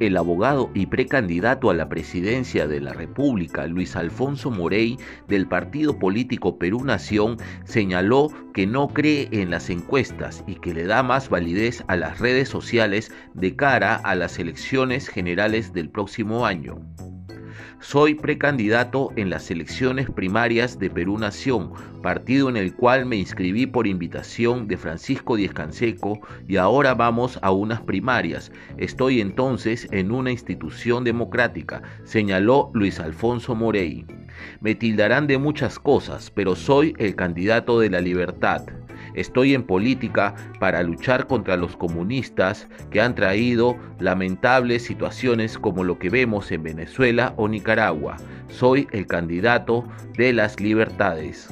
el abogado y precandidato a la presidencia de la República, Luis Alfonso Morey, del partido político Perú Nación, señaló que no cree en las encuestas y que le da más validez a las redes sociales de cara a las elecciones generales del próximo año. Soy precandidato en las elecciones primarias de Perú Nación, partido en el cual me inscribí por invitación de Francisco Díez Canseco y ahora vamos a unas primarias. Estoy entonces en una institución democrática, señaló Luis Alfonso Morey. Me tildarán de muchas cosas, pero soy el candidato de la libertad. Estoy en política para luchar contra los comunistas que han traído lamentables situaciones como lo que vemos en Venezuela o Nicaragua. Soy el candidato de las libertades.